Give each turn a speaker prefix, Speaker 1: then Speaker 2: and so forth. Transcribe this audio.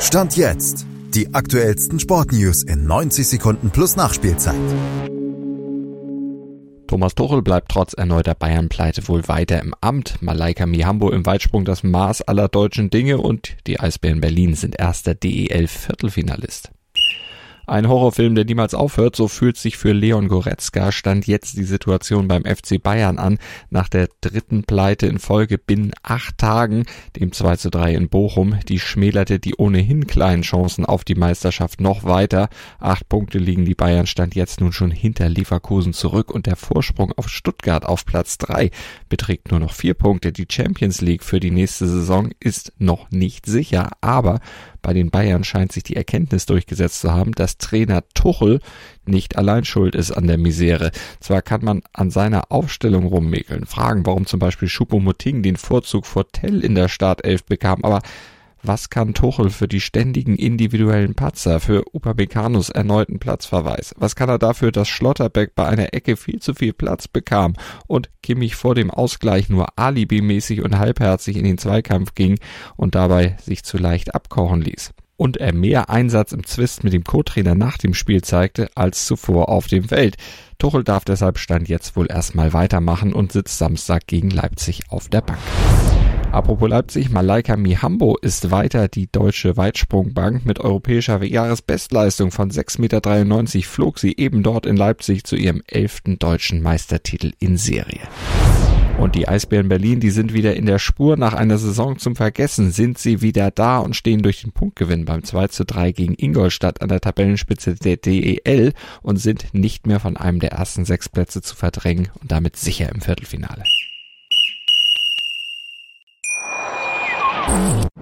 Speaker 1: Stand jetzt. Die aktuellsten Sportnews in 90 Sekunden plus Nachspielzeit.
Speaker 2: Thomas Tuchel bleibt trotz erneuter Bayern-Pleite wohl weiter im Amt. Malaika Mihambo im Weitsprung das Maß aller deutschen Dinge und die Eisbären Berlin sind erster DEL-Viertelfinalist. Ein Horrorfilm, der niemals aufhört, so fühlt sich für Leon Goretzka stand jetzt die Situation beim FC Bayern an. Nach der dritten Pleite in Folge binnen acht Tagen, dem 2 zu 3 in Bochum, die schmälerte die ohnehin kleinen Chancen auf die Meisterschaft noch weiter. Acht Punkte liegen die Bayern stand jetzt nun schon hinter Leverkusen zurück und der Vorsprung auf Stuttgart auf Platz drei beträgt nur noch vier Punkte. Die Champions League für die nächste Saison ist noch nicht sicher, aber bei den Bayern scheint sich die Erkenntnis durchgesetzt zu haben, dass Trainer Tuchel nicht allein schuld ist an der Misere. Zwar kann man an seiner Aufstellung rummäkeln, fragen, warum zum Beispiel Choupo-Moting den Vorzug vor Tell in der Startelf bekam, aber was kann Tuchel für die ständigen individuellen Patzer, für Upamecano's erneuten Platzverweis? Was kann er dafür, dass Schlotterbeck bei einer Ecke viel zu viel Platz bekam und Kimmich vor dem Ausgleich nur alibimäßig und halbherzig in den Zweikampf ging und dabei sich zu leicht abkochen ließ? und er mehr Einsatz im Zwist mit dem Co-Trainer nach dem Spiel zeigte als zuvor auf dem Feld. Tuchel darf deshalb Stand jetzt wohl erstmal weitermachen und sitzt Samstag gegen Leipzig auf der Bank. Apropos Leipzig, Malaika Mihambo ist weiter die deutsche Weitsprungbank. Mit europäischer Jahresbestleistung von 6,93 Meter flog sie eben dort in Leipzig zu ihrem elften deutschen Meistertitel in Serie. Und die Eisbären Berlin, die sind wieder in der Spur. Nach einer Saison zum Vergessen sind sie wieder da und stehen durch den Punktgewinn beim 2 zu 3 gegen Ingolstadt an der Tabellenspitze der DEL und sind nicht mehr von einem der ersten sechs Plätze zu verdrängen und damit sicher im Viertelfinale.